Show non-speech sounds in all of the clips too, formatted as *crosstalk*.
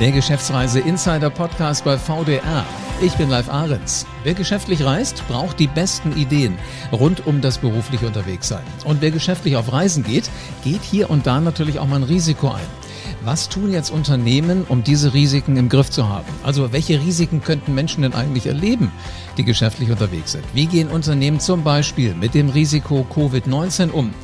Der Geschäftsreise Insider Podcast bei VDR. Ich bin Live Ahrens. Wer geschäftlich reist, braucht die besten Ideen rund um das berufliche Unterwegssein. Und wer geschäftlich auf Reisen geht, geht hier und da natürlich auch mal ein Risiko ein. Was tun jetzt Unternehmen, um diese Risiken im Griff zu haben? Also welche Risiken könnten Menschen denn eigentlich erleben, die geschäftlich unterwegs sind? Wie gehen Unternehmen zum Beispiel mit dem Risiko Covid-19 um?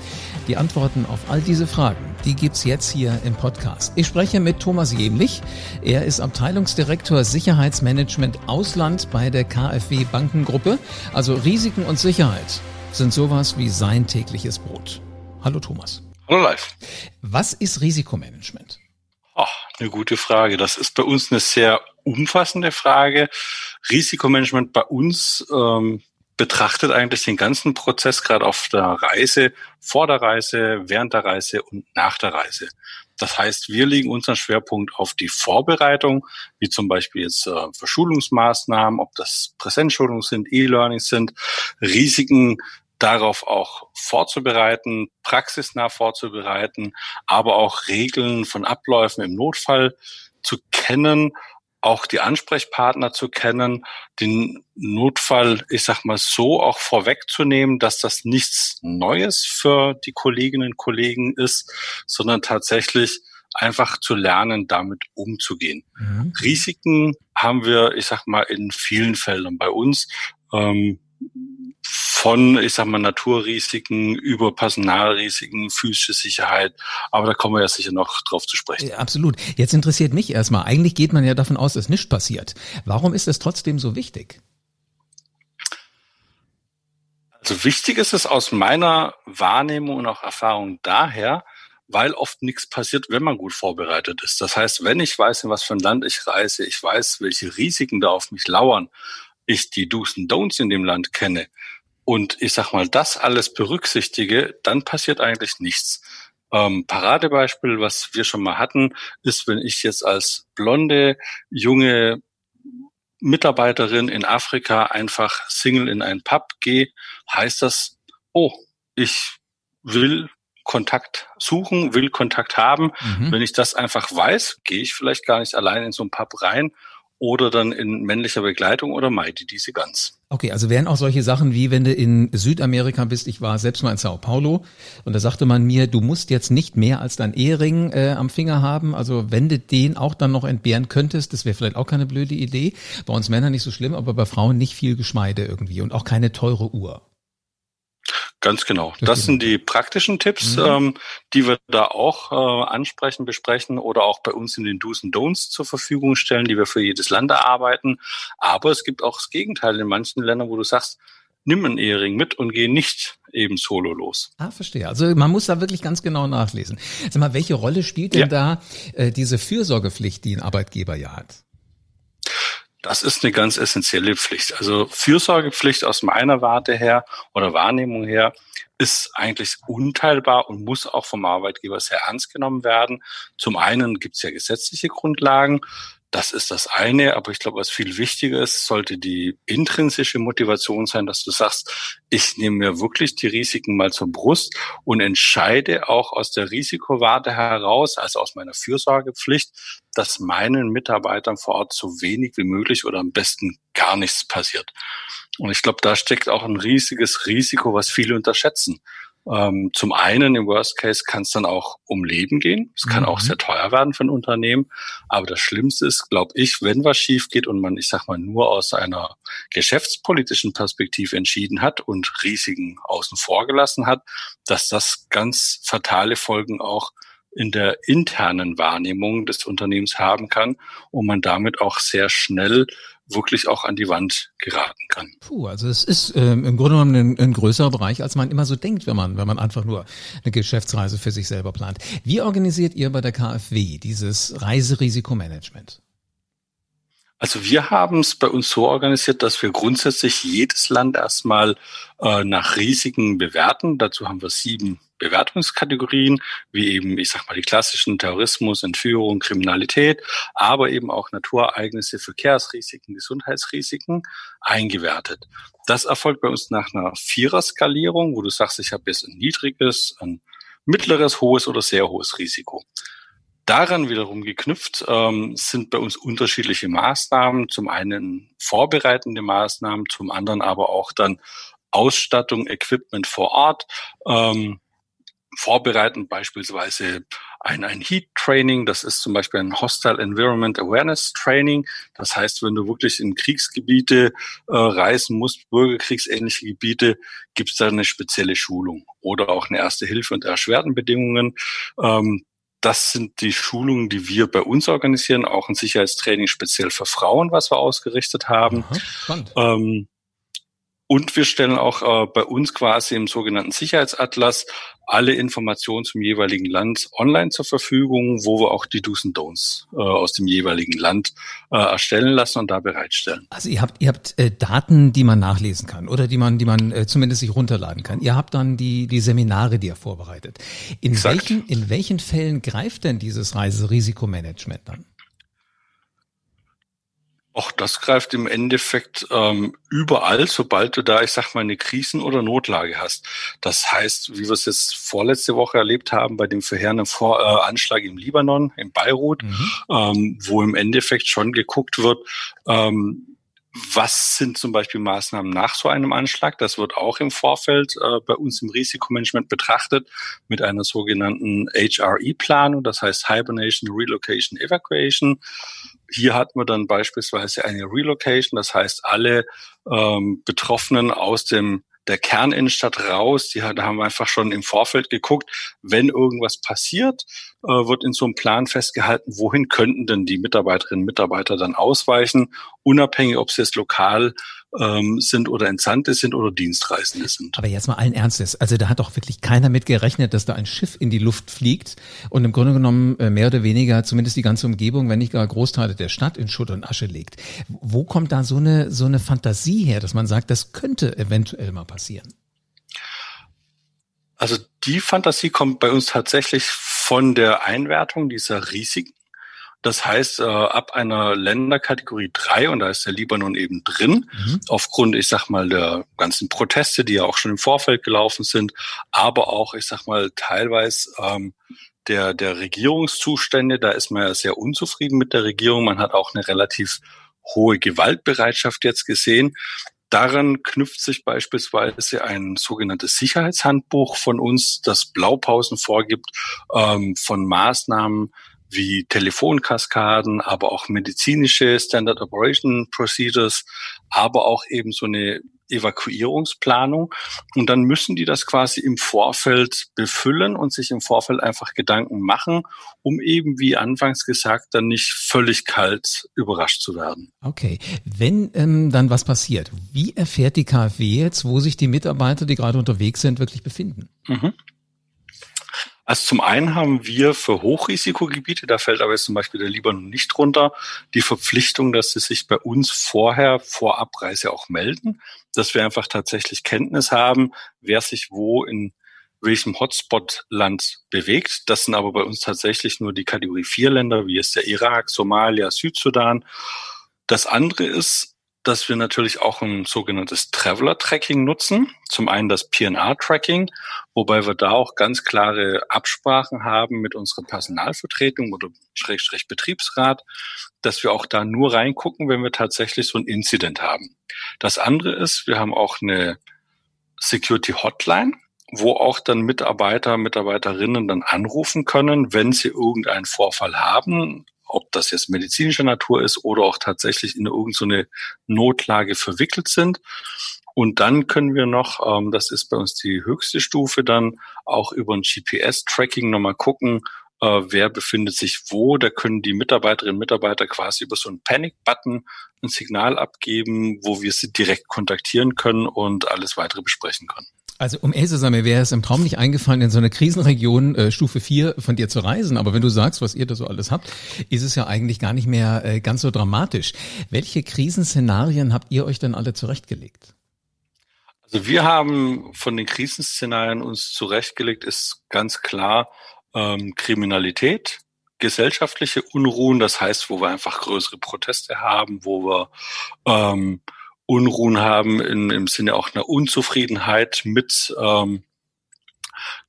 Die Antworten auf all diese Fragen, die gibt's jetzt hier im Podcast. Ich spreche mit Thomas Jemlich. Er ist Abteilungsdirektor Sicherheitsmanagement Ausland bei der KfW Bankengruppe. Also Risiken und Sicherheit sind sowas wie sein tägliches Brot. Hallo Thomas. Hallo live. Was ist Risikomanagement? Oh, eine gute Frage. Das ist bei uns eine sehr umfassende Frage. Risikomanagement bei uns ähm, betrachtet eigentlich den ganzen Prozess gerade auf der Reise, vor der Reise, während der Reise und nach der Reise. Das heißt, wir legen unseren Schwerpunkt auf die Vorbereitung, wie zum Beispiel jetzt äh, Verschulungsmaßnahmen, ob das Präsenzschulungen sind, E-Learnings sind, Risiken darauf auch vorzubereiten, praxisnah vorzubereiten, aber auch Regeln von Abläufen im Notfall zu kennen auch die Ansprechpartner zu kennen, den Notfall, ich sag mal so, auch vorwegzunehmen, dass das nichts Neues für die Kolleginnen und Kollegen ist, sondern tatsächlich einfach zu lernen, damit umzugehen. Mhm. Risiken haben wir, ich sag mal, in vielen Feldern bei uns. Ähm, von, ich sag mal, Naturrisiken über Personalrisiken, physische Sicherheit. Aber da kommen wir ja sicher noch drauf zu sprechen. Ja, absolut. Jetzt interessiert mich erstmal, eigentlich geht man ja davon aus, dass nichts passiert. Warum ist es trotzdem so wichtig? Also wichtig ist es aus meiner Wahrnehmung und auch Erfahrung daher, weil oft nichts passiert, wenn man gut vorbereitet ist. Das heißt, wenn ich weiß, in was für ein Land ich reise, ich weiß, welche Risiken da auf mich lauern, ich die Do's und Don'ts in dem Land kenne und ich sag mal, das alles berücksichtige, dann passiert eigentlich nichts. Ähm, Paradebeispiel, was wir schon mal hatten, ist, wenn ich jetzt als blonde, junge Mitarbeiterin in Afrika einfach Single in einen Pub gehe, heißt das, oh, ich will Kontakt suchen, will Kontakt haben. Mhm. Wenn ich das einfach weiß, gehe ich vielleicht gar nicht allein in so einen Pub rein oder dann in männlicher Begleitung oder meide diese ganz. Okay, also wären auch solche Sachen wie wenn du in Südamerika bist, ich war selbst mal in Sao Paulo und da sagte man mir, du musst jetzt nicht mehr als dein Ehering äh, am Finger haben, also wenn du den auch dann noch entbehren könntest, das wäre vielleicht auch keine blöde Idee. Bei uns Männern nicht so schlimm, aber bei Frauen nicht viel Geschmeide irgendwie und auch keine teure Uhr. Ganz genau. Das sind die praktischen Tipps, mhm. ähm, die wir da auch äh, ansprechen, besprechen oder auch bei uns in den Do's und Don'ts zur Verfügung stellen, die wir für jedes Land erarbeiten. Aber es gibt auch das Gegenteil in manchen Ländern, wo du sagst, nimm einen Ehering mit und geh nicht eben solo los. Ah, verstehe. Also man muss da wirklich ganz genau nachlesen. Sag mal, welche Rolle spielt denn ja. da äh, diese Fürsorgepflicht, die ein Arbeitgeber ja hat? Das ist eine ganz essentielle Pflicht. Also Fürsorgepflicht aus meiner Warte her oder Wahrnehmung her ist eigentlich unteilbar und muss auch vom Arbeitgeber sehr ernst genommen werden. Zum einen gibt es ja gesetzliche Grundlagen, das ist das eine, aber ich glaube, was viel wichtiger ist, sollte die intrinsische Motivation sein, dass du sagst, ich nehme mir wirklich die Risiken mal zur Brust und entscheide auch aus der Risikowarte heraus, also aus meiner Fürsorgepflicht, dass meinen Mitarbeitern vor Ort so wenig wie möglich oder am besten gar nichts passiert. Und ich glaube, da steckt auch ein riesiges Risiko, was viele unterschätzen. Ähm, zum einen im Worst Case kann es dann auch um Leben gehen. Es kann mhm. auch sehr teuer werden für ein Unternehmen. Aber das Schlimmste ist, glaube ich, wenn was schief geht und man, ich sag mal, nur aus einer geschäftspolitischen Perspektive entschieden hat und Risiken außen vor gelassen hat, dass das ganz fatale Folgen auch in der internen Wahrnehmung des Unternehmens haben kann und man damit auch sehr schnell wirklich auch an die Wand geraten kann. Puh, also es ist ähm, im Grunde genommen ein, ein, größerer Bereich, als man immer so denkt, wenn man, wenn man einfach nur eine Geschäftsreise für sich selber plant. Wie organisiert ihr bei der KfW dieses Reiserisikomanagement? Also wir haben es bei uns so organisiert, dass wir grundsätzlich jedes Land erstmal äh, nach Risiken bewerten. Dazu haben wir sieben Bewertungskategorien, wie eben, ich sag mal, die klassischen Terrorismus, Entführung, Kriminalität, aber eben auch Naturereignisse, Verkehrsrisiken, Gesundheitsrisiken eingewertet. Das erfolgt bei uns nach einer Vierer-Skalierung, wo du sagst, ich habe jetzt ein niedriges, ein mittleres, hohes oder sehr hohes Risiko. Daran wiederum geknüpft ähm, sind bei uns unterschiedliche Maßnahmen. Zum einen vorbereitende Maßnahmen, zum anderen aber auch dann Ausstattung, Equipment vor Ort. Ähm, vorbereitend beispielsweise ein, ein Heat Training, das ist zum Beispiel ein Hostile Environment Awareness Training. Das heißt, wenn du wirklich in Kriegsgebiete äh, reisen musst, bürgerkriegsähnliche Gebiete, gibt es da eine spezielle Schulung oder auch eine erste Hilfe unter erschwerten Bedingungen. Ähm, das sind die Schulungen, die wir bei uns organisieren, auch ein Sicherheitstraining speziell für Frauen, was wir ausgerichtet haben. Aha, ähm, und wir stellen auch äh, bei uns quasi im sogenannten Sicherheitsatlas alle Informationen zum jeweiligen Land online zur Verfügung, wo wir auch die Do's und Don'ts äh, aus dem jeweiligen Land äh, erstellen lassen und da bereitstellen. Also ihr habt ihr habt äh, Daten, die man nachlesen kann oder die man die man äh, zumindest sich runterladen kann. Ihr habt dann die die Seminare, die ihr vorbereitet. In Exakt. welchen in welchen Fällen greift denn dieses Reiserisikomanagement dann? Auch das greift im Endeffekt ähm, überall, sobald du da, ich sag mal, eine Krisen- oder Notlage hast. Das heißt, wie wir es jetzt vorletzte Woche erlebt haben bei dem verheerenden Vor äh, Anschlag im Libanon, in Beirut, mhm. ähm, wo im Endeffekt schon geguckt wird, ähm, was sind zum Beispiel Maßnahmen nach so einem Anschlag? Das wird auch im Vorfeld äh, bei uns im Risikomanagement betrachtet mit einer sogenannten HRE-Planung, das heißt Hibernation, Relocation, Evacuation. Hier hatten wir dann beispielsweise eine Relocation, das heißt alle ähm, Betroffenen aus dem der Kerninnenstadt raus. Die, haben einfach schon im Vorfeld geguckt, wenn irgendwas passiert, äh, wird in so einem Plan festgehalten, wohin könnten denn die Mitarbeiterinnen und Mitarbeiter dann ausweichen, unabhängig, ob sie jetzt lokal ähm, sind oder Entsandte sind oder Dienstreisende sind. Aber jetzt mal allen Ernstes, also da hat doch wirklich keiner mit gerechnet, dass da ein Schiff in die Luft fliegt und im Grunde genommen äh, mehr oder weniger zumindest die ganze Umgebung, wenn nicht gar Großteile der Stadt in Schutt und Asche legt. Wo kommt da so eine, so eine Fantasie her, dass man sagt, das könnte eventuell mal passieren? Also die Fantasie kommt bei uns tatsächlich von der Einwertung dieser Risiken. Das heißt, äh, ab einer Länderkategorie 3, und da ist der Libanon eben drin, mhm. aufgrund, ich sag mal, der ganzen Proteste, die ja auch schon im Vorfeld gelaufen sind, aber auch, ich sag mal, teilweise ähm, der, der Regierungszustände, da ist man ja sehr unzufrieden mit der Regierung. Man hat auch eine relativ hohe Gewaltbereitschaft jetzt gesehen. Daran knüpft sich beispielsweise ein sogenanntes Sicherheitshandbuch von uns, das Blaupausen vorgibt ähm, von Maßnahmen, wie Telefonkaskaden, aber auch medizinische Standard Operation Procedures, aber auch eben so eine Evakuierungsplanung. Und dann müssen die das quasi im Vorfeld befüllen und sich im Vorfeld einfach Gedanken machen, um eben, wie anfangs gesagt, dann nicht völlig kalt überrascht zu werden. Okay. Wenn ähm, dann was passiert, wie erfährt die KfW jetzt, wo sich die Mitarbeiter, die gerade unterwegs sind, wirklich befinden? Mhm. Also zum einen haben wir für Hochrisikogebiete, da fällt aber jetzt zum Beispiel der Libanon nicht runter, die Verpflichtung, dass sie sich bei uns vorher vor Abreise auch melden, dass wir einfach tatsächlich Kenntnis haben, wer sich wo in welchem Hotspot-Land bewegt. Das sind aber bei uns tatsächlich nur die Kategorie 4 Länder, wie es der Irak, Somalia, Südsudan. Das andere ist, dass wir natürlich auch ein sogenanntes Traveler-Tracking nutzen. Zum einen das PNR-Tracking, wobei wir da auch ganz klare Absprachen haben mit unserer Personalvertretung oder Schrägstrich Betriebsrat, dass wir auch da nur reingucken, wenn wir tatsächlich so ein Incident haben. Das andere ist, wir haben auch eine Security Hotline, wo auch dann Mitarbeiter, Mitarbeiterinnen dann anrufen können, wenn sie irgendeinen Vorfall haben, ob das jetzt medizinischer Natur ist oder auch tatsächlich in irgendeine Notlage verwickelt sind. Und dann können wir noch, ähm, das ist bei uns die höchste Stufe, dann auch über ein GPS-Tracking nochmal gucken, äh, wer befindet sich wo. Da können die Mitarbeiterinnen und Mitarbeiter quasi über so einen Panic-Button ein Signal abgeben, wo wir sie direkt kontaktieren können und alles weitere besprechen können. Also um ehrlich zu sein, mir wäre es im Traum nicht eingefallen, in so eine Krisenregion äh, Stufe 4 von dir zu reisen. Aber wenn du sagst, was ihr da so alles habt, ist es ja eigentlich gar nicht mehr äh, ganz so dramatisch. Welche Krisenszenarien habt ihr euch denn alle zurechtgelegt? Also wir haben von den Krisenszenarien uns zurechtgelegt, ist ganz klar ähm, Kriminalität, gesellschaftliche Unruhen, das heißt, wo wir einfach größere Proteste haben, wo wir ähm, Unruhen haben in, im Sinne auch einer Unzufriedenheit mit ähm,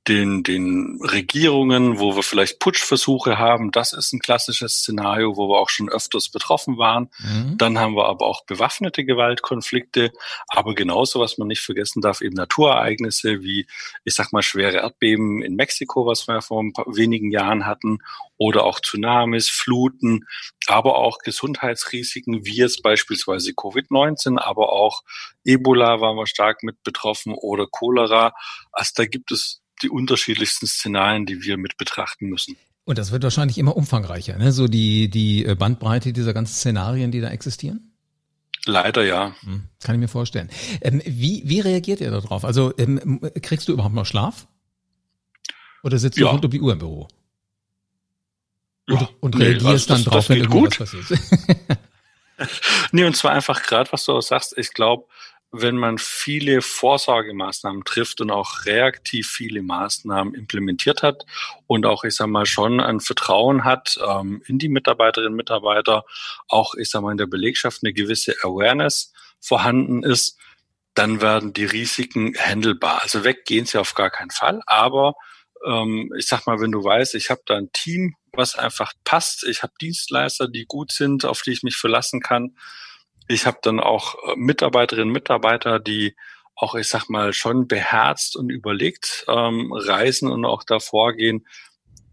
den, den Regierungen, wo wir vielleicht Putschversuche haben. Das ist ein klassisches Szenario, wo wir auch schon öfters betroffen waren. Mhm. Dann haben wir aber auch bewaffnete Gewaltkonflikte. Aber genauso, was man nicht vergessen darf, eben Naturereignisse wie, ich sag mal, schwere Erdbeben in Mexiko, was wir vor wenigen Jahren hatten, oder auch Tsunamis, Fluten, aber auch Gesundheitsrisiken, wie jetzt beispielsweise Covid-19, aber auch Ebola waren wir stark mit betroffen oder Cholera. Also da gibt es die unterschiedlichsten Szenarien, die wir mit betrachten müssen. Und das wird wahrscheinlich immer umfangreicher, ne? so die, die äh, Bandbreite dieser ganzen Szenarien, die da existieren? Leider ja. Hm, kann ich mir vorstellen. Ähm, wie, wie reagiert ihr darauf? Also ähm, kriegst du überhaupt noch Schlaf? Oder sitzt du rund um die Uhr im Büro? Und, ja, und reagierst nee, also dann das, drauf, das wenn irgendwas passiert? *laughs* *laughs* nee, und zwar einfach gerade, was du auch sagst, ich glaube, wenn man viele Vorsorgemaßnahmen trifft und auch reaktiv viele Maßnahmen implementiert hat und auch, ich sag mal, schon ein Vertrauen hat ähm, in die Mitarbeiterinnen und Mitarbeiter, auch, ich sag mal, in der Belegschaft eine gewisse Awareness vorhanden ist, dann werden die Risiken handelbar. Also weggehen sie auf gar keinen Fall, aber ähm, ich sag mal, wenn du weißt, ich habe da ein Team, was einfach passt, ich habe Dienstleister, die gut sind, auf die ich mich verlassen kann, ich habe dann auch äh, Mitarbeiterinnen, Mitarbeiter, die auch, ich sag mal, schon beherzt und überlegt ähm, reisen und auch davor gehen,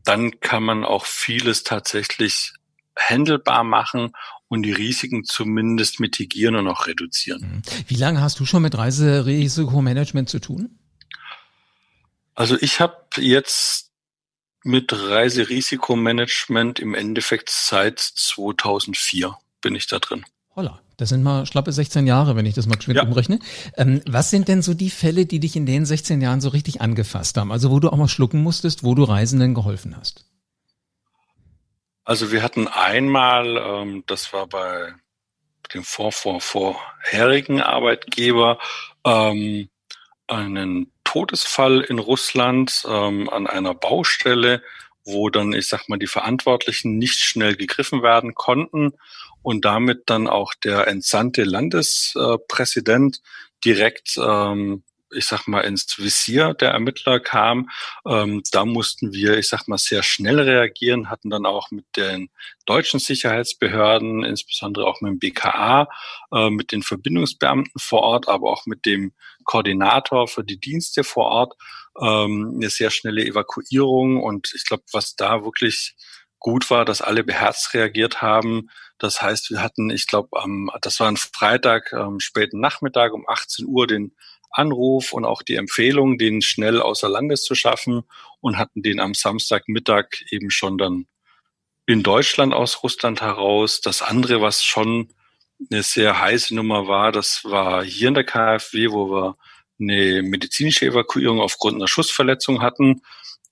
dann kann man auch vieles tatsächlich handelbar machen und die Risiken zumindest mitigieren und auch reduzieren. Mhm. Wie lange hast du schon mit Reiserisikomanagement zu tun? Also ich habe jetzt mit Reiserisikomanagement im Endeffekt seit 2004 bin ich da drin. Holla, das sind mal schlappe 16 Jahre, wenn ich das mal geschwind ja. umrechne. Ähm, was sind denn so die Fälle, die dich in den 16 Jahren so richtig angefasst haben? Also wo du auch mal schlucken musstest, wo du Reisenden geholfen hast? Also wir hatten einmal, ähm, das war bei dem vor, vor, vorherigen Arbeitgeber, ähm, einen Todesfall in Russland ähm, an einer Baustelle, wo dann, ich sag mal, die Verantwortlichen nicht schnell gegriffen werden konnten und damit dann auch der entsandte Landespräsident direkt ähm, ich sag mal, ins Visier der Ermittler kam. Ähm, da mussten wir, ich sag mal, sehr schnell reagieren, hatten dann auch mit den deutschen Sicherheitsbehörden, insbesondere auch mit dem BKA, äh, mit den Verbindungsbeamten vor Ort, aber auch mit dem Koordinator für die Dienste vor Ort ähm, eine sehr schnelle Evakuierung. Und ich glaube, was da wirklich gut war, dass alle beherzt reagiert haben. Das heißt, wir hatten, ich glaube, am, das war ein Freitag, ähm, späten Nachmittag um 18 Uhr den Anruf und auch die Empfehlung, den schnell außer Landes zu schaffen und hatten den am Samstagmittag eben schon dann in Deutschland aus Russland heraus. Das andere, was schon eine sehr heiße Nummer war, das war hier in der KfW, wo wir eine medizinische Evakuierung aufgrund einer Schussverletzung hatten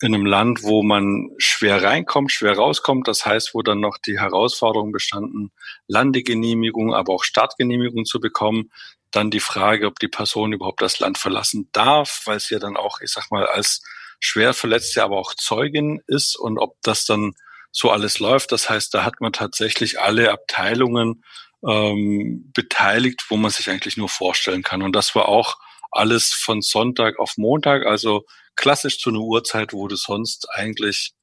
in einem Land, wo man schwer reinkommt, schwer rauskommt. Das heißt, wo dann noch die Herausforderungen bestanden, Landegenehmigung, aber auch Startgenehmigung zu bekommen. Dann die Frage, ob die Person überhaupt das Land verlassen darf, weil sie ja dann auch, ich sag mal, als schwer Verletzte aber auch Zeugin ist und ob das dann so alles läuft. Das heißt, da hat man tatsächlich alle Abteilungen ähm, beteiligt, wo man sich eigentlich nur vorstellen kann. Und das war auch alles von Sonntag auf Montag, also klassisch zu einer Uhrzeit, wo du sonst eigentlich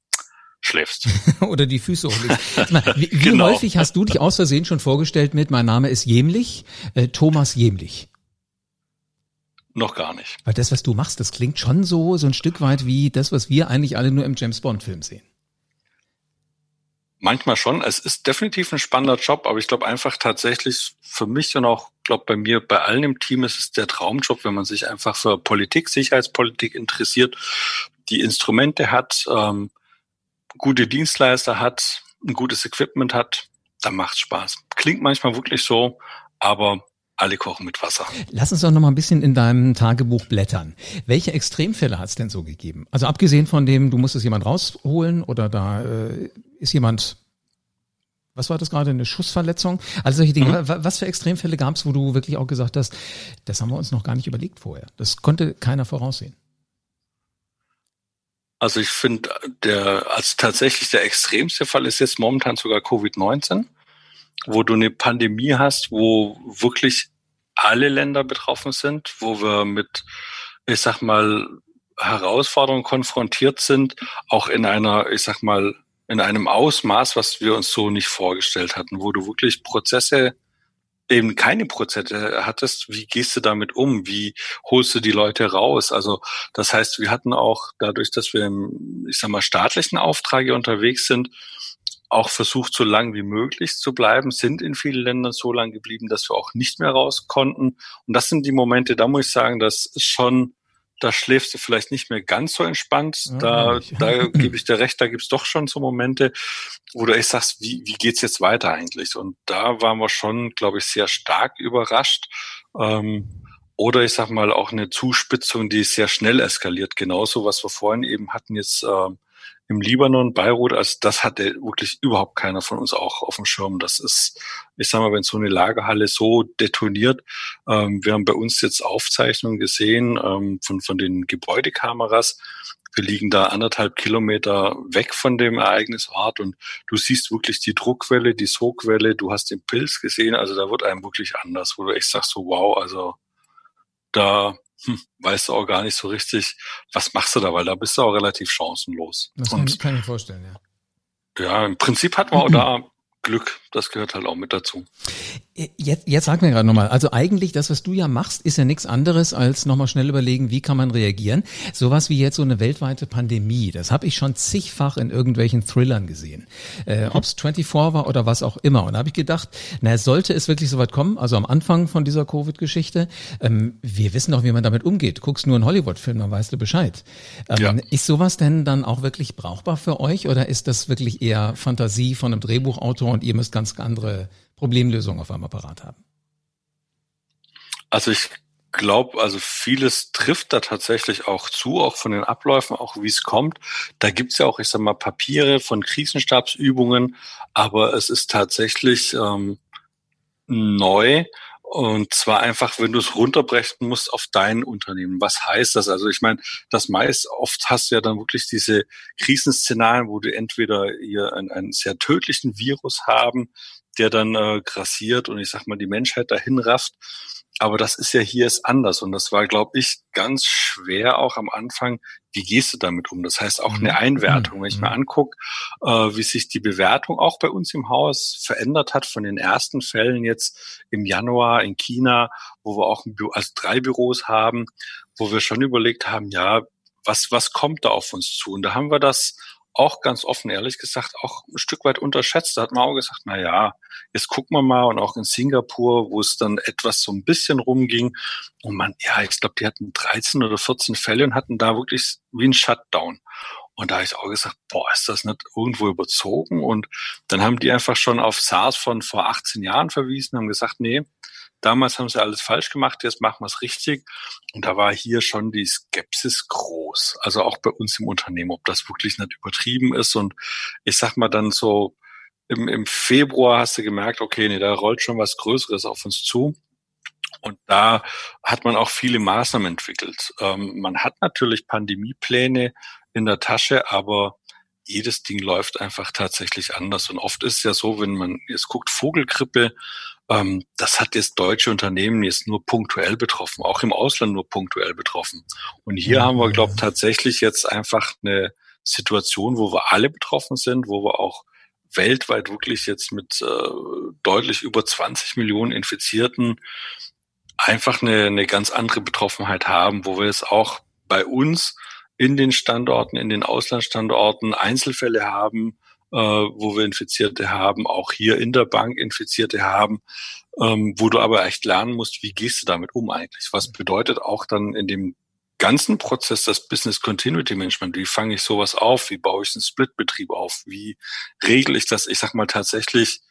schläfst. *laughs* Oder die Füße hochlegst. *laughs* Wie, wie genau. häufig hast du dich aus Versehen schon vorgestellt mit, mein Name ist Jemlich, äh, Thomas Jemlich? Noch gar nicht. Weil das, was du machst, das klingt schon so, so ein Stück weit wie das, was wir eigentlich alle nur im James Bond Film sehen. Manchmal schon. Es ist definitiv ein spannender Job, aber ich glaube einfach tatsächlich für mich und auch, glaube bei mir, bei allen im Team ist es der Traumjob, wenn man sich einfach für Politik, Sicherheitspolitik interessiert, die Instrumente hat, ähm, gute Dienstleister hat, ein gutes Equipment hat, dann macht's Spaß. Klingt manchmal wirklich so, aber alle kochen mit Wasser. Lass uns doch noch mal ein bisschen in deinem Tagebuch blättern. Welche Extremfälle hat es denn so gegeben? Also abgesehen von dem, du musstest jemand rausholen oder da äh, ist jemand, was war das gerade, eine Schussverletzung? Also solche Dinge. Mhm. Was für Extremfälle gab es, wo du wirklich auch gesagt hast, das haben wir uns noch gar nicht überlegt vorher. Das konnte keiner voraussehen. Also ich finde, der als tatsächlich der extremste Fall ist jetzt momentan sogar Covid-19 wo du eine Pandemie hast, wo wirklich alle Länder betroffen sind, wo wir mit, ich sag mal, Herausforderungen konfrontiert sind, auch in einer, ich sag mal, in einem Ausmaß, was wir uns so nicht vorgestellt hatten, wo du wirklich Prozesse eben keine Prozesse hattest, wie gehst du damit um? Wie holst du die Leute raus? Also das heißt, wir hatten auch dadurch, dass wir im, ich sag mal, staatlichen Auftrag unterwegs sind, auch versucht, so lang wie möglich zu bleiben, sind in vielen Ländern so lang geblieben, dass wir auch nicht mehr raus konnten. Und das sind die Momente, da muss ich sagen, das ist schon da schläfst du vielleicht nicht mehr ganz so entspannt. Da, da *laughs* gebe ich dir recht, da gibt's doch schon so Momente, wo du echt sagst, wie, wie geht's jetzt weiter eigentlich? Und da waren wir schon, glaube ich, sehr stark überrascht. Ähm, oder ich sag mal auch eine Zuspitzung, die sehr schnell eskaliert. Genauso, was wir vorhin eben hatten jetzt ähm, im Libanon, Beirut, also das hatte wirklich überhaupt keiner von uns auch auf dem Schirm. Das ist, ich sag mal, wenn so eine Lagerhalle so detoniert, ähm, wir haben bei uns jetzt Aufzeichnungen gesehen ähm, von, von den Gebäudekameras. Wir liegen da anderthalb Kilometer weg von dem Ereignisort und du siehst wirklich die Druckwelle, die Sogwelle, du hast den Pilz gesehen, also da wird einem wirklich anders, wo du echt sagst so, wow, also da hm, weißt du auch gar nicht so richtig, was machst du da, weil da bist du auch relativ chancenlos. Das kann, kann ich vorstellen, ja. Ja, im Prinzip hat man auch da *clears throat* Glück, das gehört halt auch mit dazu. Jetzt, jetzt sag mir gerade nochmal, also eigentlich das, was du ja machst, ist ja nichts anderes als nochmal schnell überlegen, wie kann man reagieren. Sowas wie jetzt so eine weltweite Pandemie, das habe ich schon zigfach in irgendwelchen Thrillern gesehen. Äh, mhm. Ob es 24 war oder was auch immer. Und da habe ich gedacht, na, sollte es wirklich so weit kommen, also am Anfang von dieser Covid-Geschichte, ähm, wir wissen doch, wie man damit umgeht. Guckst nur einen Hollywood-Film, dann weißt du Bescheid. Ähm, ja. Ist sowas denn dann auch wirklich brauchbar für euch oder ist das wirklich eher Fantasie von einem Drehbuchautor und ihr müsst ganz andere Problemlösungen auf einem Apparat haben? Also ich glaube, also vieles trifft da tatsächlich auch zu, auch von den Abläufen, auch wie es kommt. Da gibt's ja auch, ich sag mal, Papiere von Krisenstabsübungen, aber es ist tatsächlich ähm, neu. Und zwar einfach, wenn du es runterbrechen musst auf dein Unternehmen. Was heißt das? Also ich meine, das meist oft hast du ja dann wirklich diese Krisenszenarien, wo du entweder hier einen, einen sehr tödlichen Virus haben, der dann äh, grassiert und ich sag mal die Menschheit dahin rafft. Aber das ist ja hier ist anders und das war, glaube ich, ganz schwer auch am Anfang. Wie gehst du damit um? Das heißt auch eine mhm. Einwertung. Wenn ich mir mhm. angucke, äh, wie sich die Bewertung auch bei uns im Haus verändert hat von den ersten Fällen jetzt im Januar in China, wo wir auch also drei Büros haben, wo wir schon überlegt haben, ja, was, was kommt da auf uns zu? Und da haben wir das auch ganz offen, ehrlich gesagt, auch ein Stück weit unterschätzt. Da hat man auch gesagt, na ja, jetzt gucken wir mal. Und auch in Singapur, wo es dann etwas so ein bisschen rumging. Und man, ja, ich glaube, die hatten 13 oder 14 Fälle und hatten da wirklich wie ein Shutdown. Und da habe ich auch gesagt, boah, ist das nicht irgendwo überzogen? Und dann haben die einfach schon auf SARS von vor 18 Jahren verwiesen, haben gesagt, nee, Damals haben sie alles falsch gemacht, jetzt machen wir es richtig. Und da war hier schon die Skepsis groß. Also auch bei uns im Unternehmen, ob das wirklich nicht übertrieben ist. Und ich sag mal dann so, im, im Februar hast du gemerkt, okay, nee, da rollt schon was Größeres auf uns zu. Und da hat man auch viele Maßnahmen entwickelt. Ähm, man hat natürlich Pandemiepläne in der Tasche, aber jedes Ding läuft einfach tatsächlich anders. Und oft ist es ja so, wenn man jetzt guckt, Vogelgrippe, ähm, das hat jetzt deutsche Unternehmen jetzt nur punktuell betroffen, auch im Ausland nur punktuell betroffen. Und hier ja, haben wir, glaube ich, tatsächlich jetzt einfach eine Situation, wo wir alle betroffen sind, wo wir auch weltweit wirklich jetzt mit äh, deutlich über 20 Millionen Infizierten einfach eine, eine ganz andere Betroffenheit haben, wo wir es auch bei uns in den Standorten, in den Auslandsstandorten Einzelfälle haben, äh, wo wir Infizierte haben, auch hier in der Bank Infizierte haben, ähm, wo du aber echt lernen musst, wie gehst du damit um eigentlich? Was bedeutet auch dann in dem ganzen Prozess das Business Continuity Management? Wie fange ich sowas auf? Wie baue ich einen Split-Betrieb auf? Wie regle ich das, ich sag mal, tatsächlich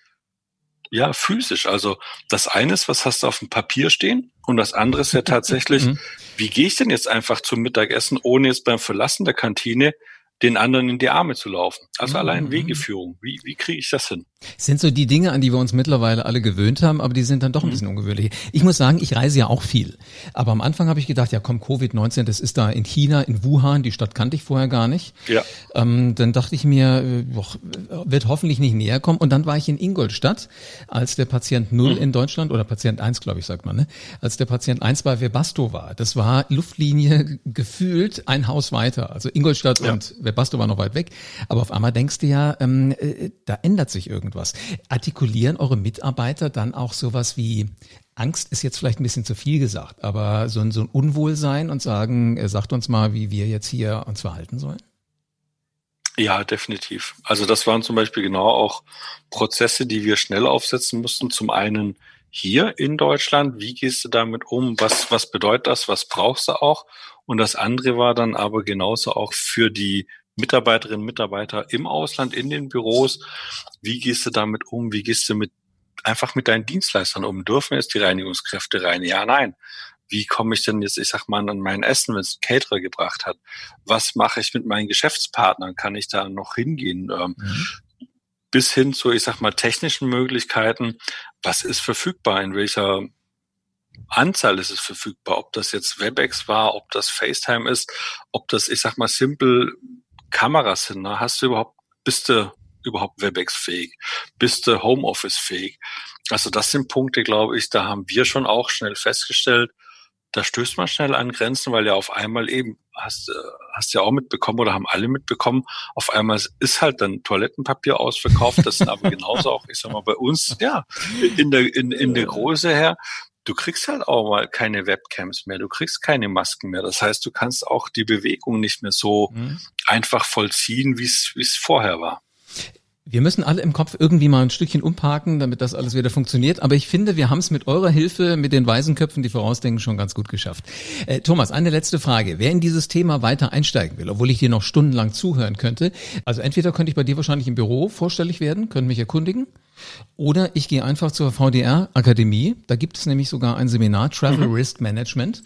ja, physisch. Also das eine ist, was hast du auf dem Papier stehen? Und das andere ist ja tatsächlich, *laughs* mhm. wie gehe ich denn jetzt einfach zum Mittagessen, ohne jetzt beim Verlassen der Kantine den anderen in die Arme zu laufen. Also mhm. allein Wegeführung. Wie, wie kriege ich das hin? Sind so die Dinge, an die wir uns mittlerweile alle gewöhnt haben, aber die sind dann doch ein mhm. bisschen ungewöhnlich. Ich muss sagen, ich reise ja auch viel. Aber am Anfang habe ich gedacht, ja komm, Covid-19, das ist da in China, in Wuhan, die Stadt kannte ich vorher gar nicht. Ja. Ähm, dann dachte ich mir, äh, boah, wird hoffentlich nicht näher kommen. Und dann war ich in Ingolstadt, als der Patient Null mhm. in Deutschland, oder Patient eins, glaube ich, sagt man, ne? als der Patient eins bei Webasto war. Das war Luftlinie gefühlt ein Haus weiter. Also Ingolstadt ja. und Webasto war noch weit weg. Aber auf einmal denkst du ja, ähm, äh, da ändert sich irgendwas. Artikulieren eure Mitarbeiter dann auch sowas wie Angst ist jetzt vielleicht ein bisschen zu viel gesagt, aber so ein, so ein Unwohlsein und sagen, er sagt uns mal, wie wir jetzt hier uns verhalten sollen? Ja, definitiv. Also das waren zum Beispiel genau auch Prozesse, die wir schnell aufsetzen mussten. Zum einen hier in Deutschland, wie gehst du damit um? Was, was bedeutet das? Was brauchst du auch? Und das andere war dann aber genauso auch für die Mitarbeiterinnen und Mitarbeiter im Ausland, in den Büros. Wie gehst du damit um? Wie gehst du mit einfach mit deinen Dienstleistern um? Dürfen jetzt die Reinigungskräfte rein? Ja, nein. Wie komme ich denn jetzt, ich sag mal, an mein Essen, wenn es ein Caterer gebracht hat? Was mache ich mit meinen Geschäftspartnern? Kann ich da noch hingehen? Ähm, mhm. Bis hin zu, ich sag mal, technischen Möglichkeiten. Was ist verfügbar? In welcher Anzahl ist es verfügbar? Ob das jetzt WebEx war, ob das FaceTime ist, ob das, ich sag mal, simple Kameras sind. Ne? Hast du überhaupt, bist du überhaupt WebEx-fähig? Bist du Homeoffice-fähig? Also das sind Punkte, glaube ich, da haben wir schon auch schnell festgestellt, da stößt man schnell an Grenzen, weil ja auf einmal eben, hast, äh, hast ja auch mitbekommen oder haben alle mitbekommen, auf einmal ist halt dann Toilettenpapier ausverkauft. Das sind aber *laughs* genauso auch, ich sag mal, bei uns, ja, in der, in, in der Größe her du kriegst halt auch mal keine Webcams mehr, du kriegst keine Masken mehr. Das heißt, du kannst auch die Bewegung nicht mehr so mhm. einfach vollziehen, wie es vorher war. Wir müssen alle im Kopf irgendwie mal ein Stückchen umparken, damit das alles wieder funktioniert. Aber ich finde, wir haben es mit eurer Hilfe, mit den Waisenköpfen, die vorausdenken, schon ganz gut geschafft. Äh, Thomas, eine letzte Frage. Wer in dieses Thema weiter einsteigen will, obwohl ich dir noch stundenlang zuhören könnte, also entweder könnte ich bei dir wahrscheinlich im Büro vorstellig werden, könnte mich erkundigen. Oder ich gehe einfach zur VDR-Akademie. Da gibt es nämlich sogar ein Seminar Travel mhm. Risk Management.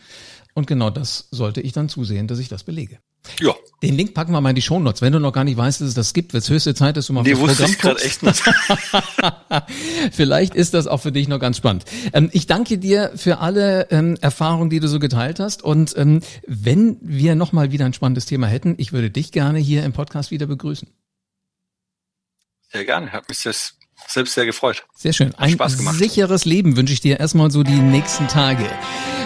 Und genau das sollte ich dann zusehen, dass ich das belege. Ja. Den Link packen wir mal in die Shownotes. Wenn du noch gar nicht weißt, dass es das gibt, wird es höchste Zeit, dass du mal nee, Programm ich guckst. Echt nicht. *laughs* Vielleicht ist das auch für dich noch ganz spannend. Ähm, ich danke dir für alle ähm, Erfahrungen, die du so geteilt hast. Und ähm, wenn wir nochmal wieder ein spannendes Thema hätten, ich würde dich gerne hier im Podcast wieder begrüßen. Sehr gerne. Hat mich das selbst sehr gefreut. Sehr schön. Ein sicheres Leben wünsche ich dir erstmal so die nächsten Tage.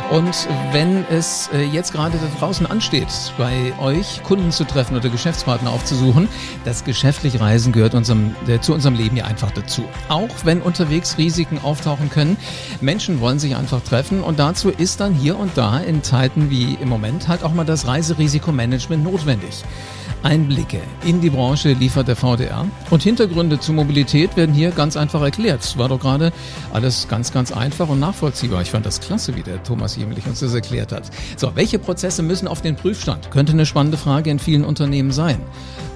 Und wenn es äh, jetzt gerade da draußen ansteht, bei euch Kunden zu treffen oder Geschäftspartner aufzusuchen, das geschäftliche Reisen gehört unserem, äh, zu unserem Leben ja einfach dazu. Auch wenn unterwegs Risiken auftauchen können. Menschen wollen sich einfach treffen und dazu ist dann hier und da in Zeiten wie im Moment halt auch mal das Reiserisikomanagement notwendig. Einblicke in die Branche liefert der VDR und Hintergründe zur Mobilität werden hier ganz einfach erklärt. War doch gerade alles ganz, ganz einfach und nachvollziehbar. Ich fand das klasse, wie der Thomas Jemlich uns das erklärt hat. So, welche Prozesse müssen auf den Prüfstand? Könnte eine spannende Frage in vielen Unternehmen sein.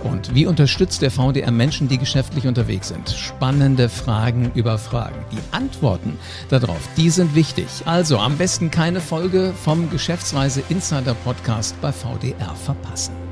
Und wie unterstützt der VDR Menschen, die geschäftlich unterwegs sind? Spannende Fragen über Fragen. Die Antworten darauf, die sind wichtig. Also am besten keine Folge vom Geschäftsreise Insider Podcast bei VDR verpassen.